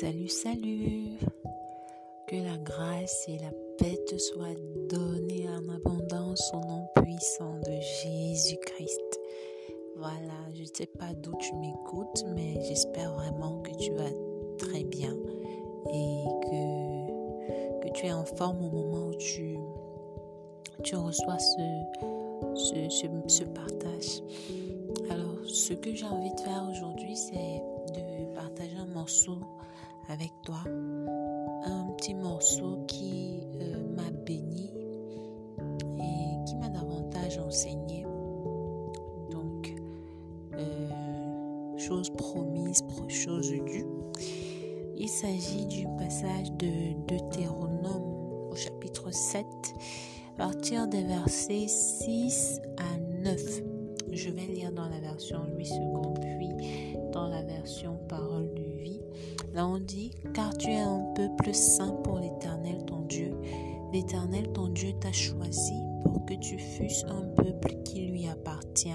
Salut, salut. Que la grâce et la paix te soient données en abondance au nom puissant de Jésus-Christ. Voilà, je ne sais pas d'où tu m'écoutes, mais j'espère vraiment que tu vas très bien et que, tu es en forme au moment où tu, reçois ce partage. Alors, ce que j'ai envie de faire aujourd'hui, c'est de partager un morceau avec toi. Un petit morceau qui euh, m'a béni et qui m'a davantage enseigné. Donc, euh, chose promise, chose due. Il s'agit du passage de Deutéronome au chapitre 7, à partir des versets 6 à 9. Je vais lire dans la version 8 secondes, puis dans la version. On dit, car tu es un peuple saint pour l'Éternel ton Dieu. L'Éternel ton Dieu t'a choisi pour que tu fusses un peuple qui lui appartient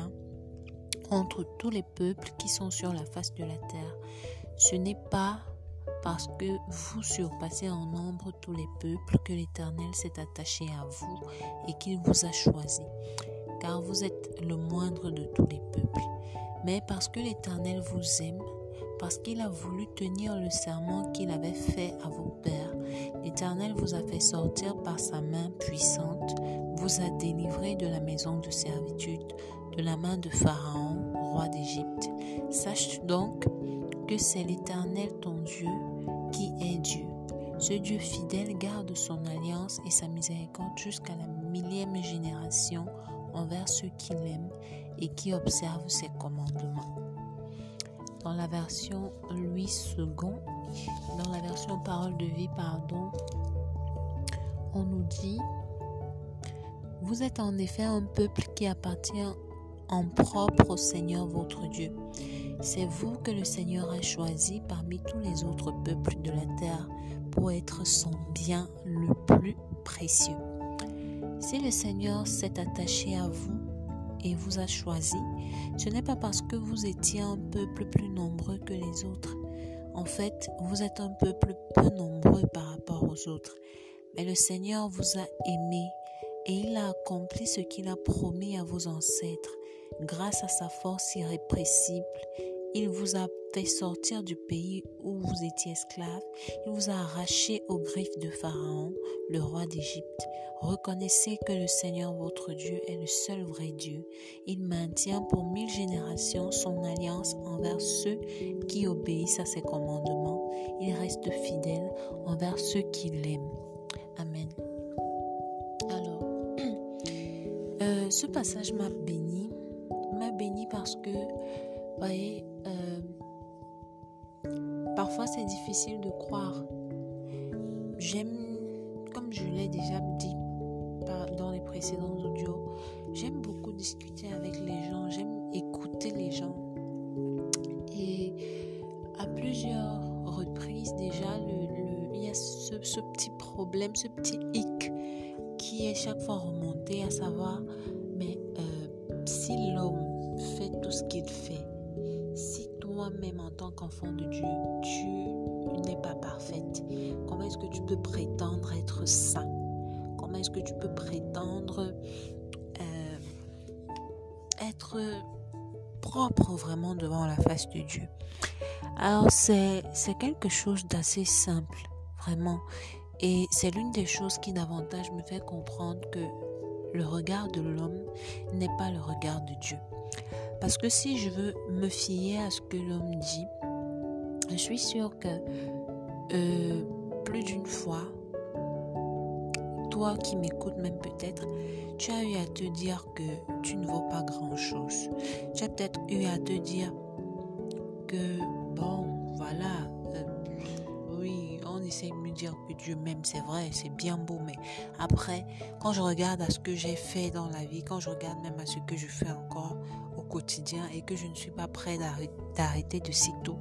entre tous les peuples qui sont sur la face de la terre. Ce n'est pas parce que vous surpassez en nombre tous les peuples que l'Éternel s'est attaché à vous et qu'il vous a choisi, car vous êtes le moindre de tous les peuples. Mais parce que l'Éternel vous aime, parce qu'il a voulu tenir le serment qu'il avait fait à vos pères. L'Éternel vous a fait sortir par sa main puissante, vous a délivré de la maison de servitude, de la main de Pharaon, roi d'Égypte. Sache donc que c'est l'Éternel ton Dieu qui est Dieu. Ce Dieu fidèle garde son alliance et sa miséricorde jusqu'à la millième génération envers ceux qui l'aiment et qui observent ses commandements dans la version Louis dans la version Parole de vie, pardon, on nous dit Vous êtes en effet un peuple qui appartient en propre au Seigneur votre Dieu. C'est vous que le Seigneur a choisi parmi tous les autres peuples de la terre pour être son bien le plus précieux. Si le Seigneur s'est attaché à vous, et vous a choisi, ce n'est pas parce que vous étiez un peuple plus nombreux que les autres. En fait, vous êtes un peuple peu nombreux par rapport aux autres. Mais le Seigneur vous a aimé et il a accompli ce qu'il a promis à vos ancêtres. Grâce à sa force irrépressible, il vous a fait sortir du pays où vous étiez esclaves. Il vous a arraché aux griffes de Pharaon, le roi d'Égypte. Reconnaissez que le Seigneur votre Dieu est le seul vrai Dieu. Il maintient pour mille générations son alliance envers ceux qui obéissent à ses commandements. Il reste fidèle envers ceux qui l'aiment. Amen. Alors, euh, ce passage m'a béni. M'a béni parce que, voyez, euh, parfois c'est difficile de croire. J'aime, comme je l'ai déjà dit dans les précédents audios, j'aime beaucoup discuter avec les gens, j'aime écouter les gens. Et à plusieurs reprises déjà, il y a ce, petit problème, ce petit hic qui est chaque fois remonté, à savoir, mais euh, si l'homme fait tout ce qu'il fait, toi-même en tant qu'enfant de Dieu, tu n'es pas parfaite, comment est-ce que tu peux prétendre être saint? Comment est-ce que tu peux prétendre euh, être propre vraiment devant la face de Dieu? Alors c'est quelque chose d'assez simple, vraiment. Et c'est l'une des choses qui davantage me fait comprendre que le regard de l'homme n'est pas le regard de Dieu. Parce que si je veux me fier à ce que l'homme dit, je suis sûre que euh, plus d'une fois, toi qui m'écoutes même peut-être, tu as eu à te dire que tu ne vaux pas grand-chose. Tu as peut-être eu à te dire que, bon, voilà, euh, oui, on essaie de me dire que Dieu m'aime, c'est vrai, c'est bien beau, mais après, quand je regarde à ce que j'ai fait dans la vie, quand je regarde même à ce que je fais encore et que je ne suis pas prêt d'arrêter de sitôt,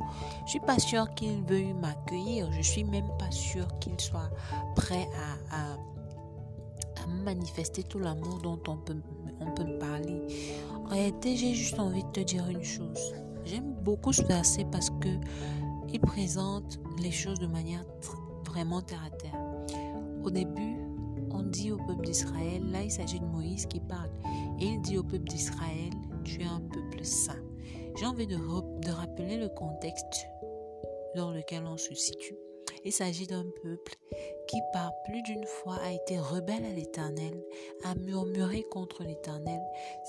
je suis pas sûre qu'il veuille m'accueillir, je suis même pas sûre qu'il soit prêt à, manifester tout l'amour dont on peut, on peut me parler. En réalité, j'ai juste envie de te dire une chose. J'aime beaucoup ce verset parce que il présente les choses de manière vraiment terre à terre. Au début, on dit au peuple d'Israël, là il s'agit de Moïse qui parle, et il dit au peuple d'Israël, un peuple saint. J'ai envie de, de rappeler le contexte dans lequel on se situe. Il s'agit d'un peuple qui par plus d'une fois a été rebelle à l'Éternel, a murmuré contre l'Éternel,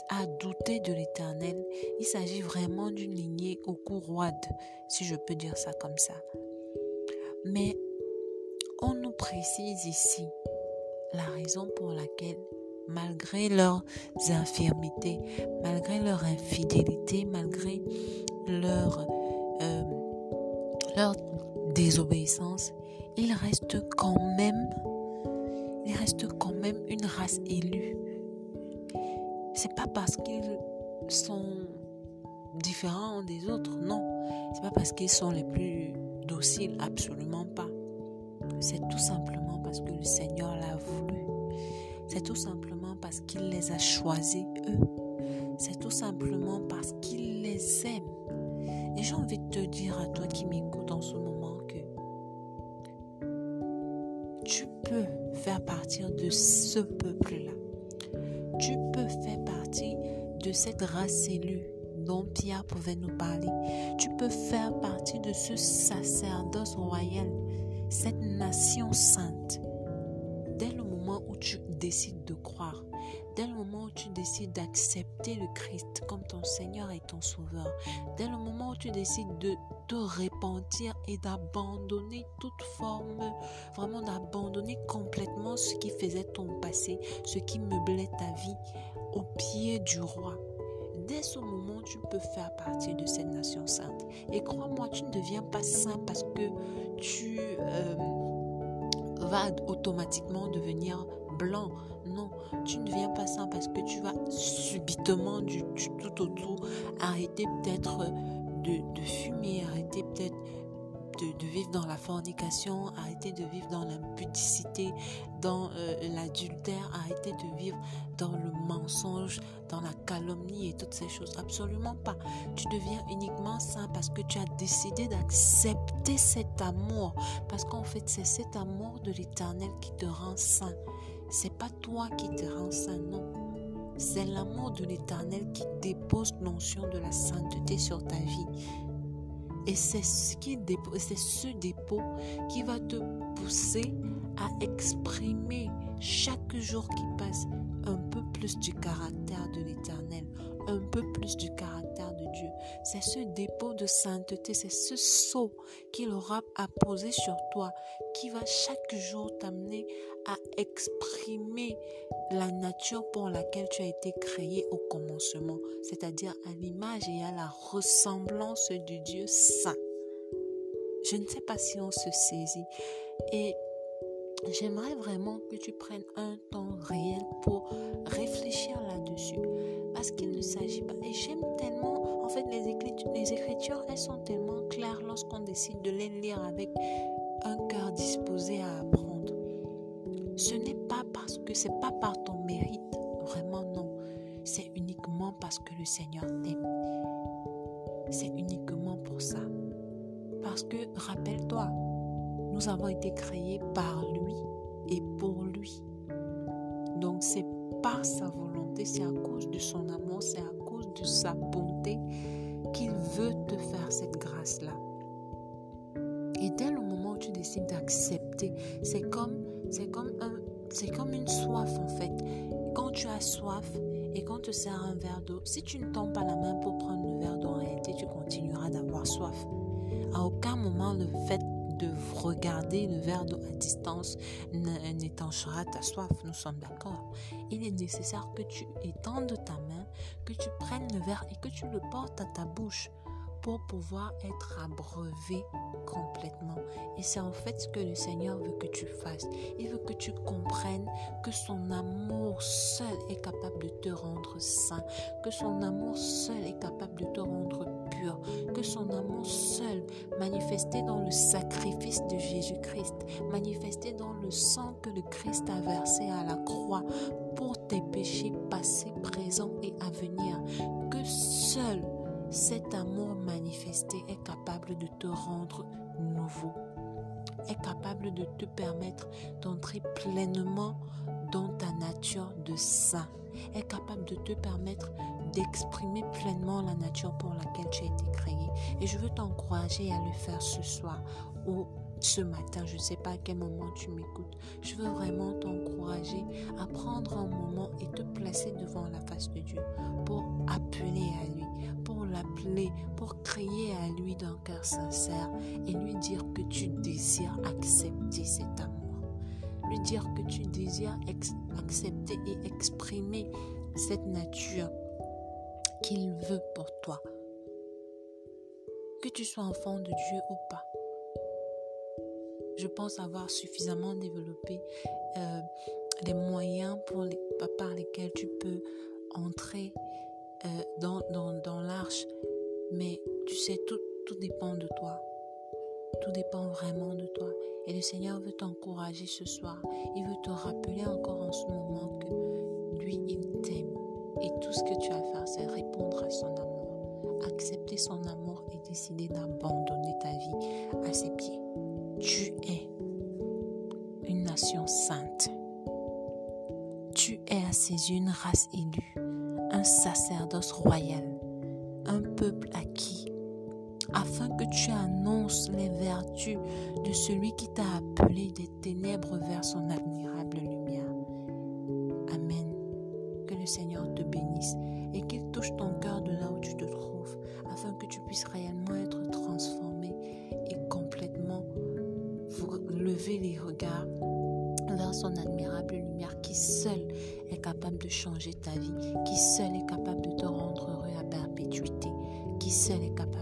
a douté de l'Éternel. Il s'agit vraiment d'une lignée au cou roide, si je peux dire ça comme ça. Mais on nous précise ici la raison pour laquelle, malgré leurs infirmités, malgré leur infidélité, malgré leur, euh, leur désobéissance, il reste quand même, il reste quand même une race élue. C'est pas parce qu'ils sont différents des autres, non. C'est pas parce qu'ils sont les plus dociles, absolument pas. C'est tout simplement parce que le Seigneur l'a voulu. C'est tout simplement parce qu'il les a choisis, eux. C'est tout simplement parce qu'il les aime. Et j'ai envie de te dire à toi qui m'écoutes en ce moment, faire partie de ce peuple-là. Tu peux faire partie de cette race élue dont Pierre pouvait nous parler. Tu peux faire partie de ce sacerdoce royal, cette nation sainte. Dès le moment où tu décides de croire, Dès le moment où tu décides d'accepter le Christ comme ton Seigneur et ton Sauveur, dès le moment où tu décides de te repentir et d'abandonner toute forme, vraiment d'abandonner complètement ce qui faisait ton passé, ce qui meublait ta vie au pied du roi. Dès ce moment, tu peux faire partie de cette nation sainte. Et crois-moi, tu ne deviens pas saint parce que tu euh, vas automatiquement devenir blanc. Non, tu ne viens pas ça parce que tu vas subitement du, tout au tout arrêter peut-être de fumer, arrêter peut-être de, vivre dans la fornication, arrêter de vivre dans l'impudicité, dans euh, l'adultère, arrêter de vivre dans le mensonge, dans la calomnie et toutes ces choses. Absolument pas. Tu deviens uniquement saint parce que tu as décidé d'accepter cet amour. Parce qu'en fait, c'est cet amour de l'éternel qui te rend saint. C'est pas toi qui te rends saint, non. C'est l'amour de l'éternel qui dépose l'onction de la sainteté sur ta vie. Et c'est ce, dépôt qui va te pousser à exprimer chaque jour qui passe un peu plus du caractère de l'Éternel, un peu plus du caractère C'est ce dépôt de sainteté, c'est ce sceau qu'il aura à poser sur toi qui va chaque jour t'amener à exprimer la nature pour laquelle tu as été créé au commencement, c'est-à-dire à, l'image et à la ressemblance du Dieu saint. Je ne sais pas si on se saisit. J'aimerais vraiment que tu prennes un temps réel pour réfléchir là-dessus. Parce qu'il ne s'agit pas. Et j'aime tellement, en fait, les écritures, les écritures, elles sont tellement claires lorsqu'on décide de les lire avec un cœur disposé à apprendre. Ce n'est pas parce que c'est pas par ton mérite, vraiment non. C'est uniquement parce que le Seigneur t'aime. C'est uniquement pour ça. Parce que, rappelle-toi, nous avons été créés par lui et pour lui. Donc c'est par sa volonté, c'est à cause de son amour, c'est à cause de sa bonté qu'il veut te faire cette grâce-là. Et dès le moment où tu décides d'accepter, c'est comme, c'est comme, un, c'est comme une soif en fait. Quand tu as soif et qu'on te sert un verre d'eau, si tu ne tombes pas la main pour prendre le verre d'eau, en réalité, tu continueras d'avoir soif. À aucun moment, le fait de regarder le verre d'eau à distance n'étanchera ta soif. Nous sommes d'accord. Il est nécessaire que tu étendes ta main, que tu prennes le verre et que tu le portes à ta bouche pour pouvoir être abreuvé complètement. Et c'est en fait ce que le Seigneur veut que tu fasses. Il veut que tu comprennes que son amour seul est capable de te rendre saint, que son amour seul est capable de te rendre que son amour seul, manifesté dans le sacrifice de Jésus-Christ, manifesté dans le sang que le Christ a versé à la croix pour tes péchés passés, présents et à venir, que seul cet amour manifesté est capable de te rendre nouveau, est capable de te permettre d'entrer pleinement dans ta nature de saint, est capable de te permettre d'exprimer pleinement la nature pour laquelle tu as été créé. Et je veux t'encourager à le faire ce soir ou ce matin, je ne sais pas à quel moment tu m'écoutes. Je veux vraiment t'encourager à prendre un moment et te placer devant la face de Dieu pour appeler à lui, pour l'appeler, pour crier à lui d'un cœur sincère et lui dire que tu désires accepter cet amour. Lui dire que tu désires accepter et exprimer cette nature qu'il veut pour toi. Que tu sois enfant de Dieu ou pas. Je pense avoir suffisamment développé euh, les moyens par lesquels tu peux entrer euh, dans, l'arche. Mais tu sais, tout dépend de toi. Tout dépend vraiment de toi. Et le Seigneur veut t'encourager ce soir. Il veut te rappeler encore en ce moment que lui, il t'aime. Et tout ce que tu as à faire, c'est répondre à son amour, accepter son amour et décider d'abandonner ta vie à ses pieds. Tu es une nation sainte. Tu es à ses yeux une race élue, un sacerdoce royal, un peuple acquis, afin que tu annonces les vertus de celui qui t'a appelé des ténèbres vers son admirable et qu'il touche ton cœur de là où tu te trouves, afin que tu puisses réellement être transformé et complètement lever les regards vers son admirable lumière qui seul est capable de changer ta vie, qui seul est capable de te rendre heureux à perpétuité, qui seul est capable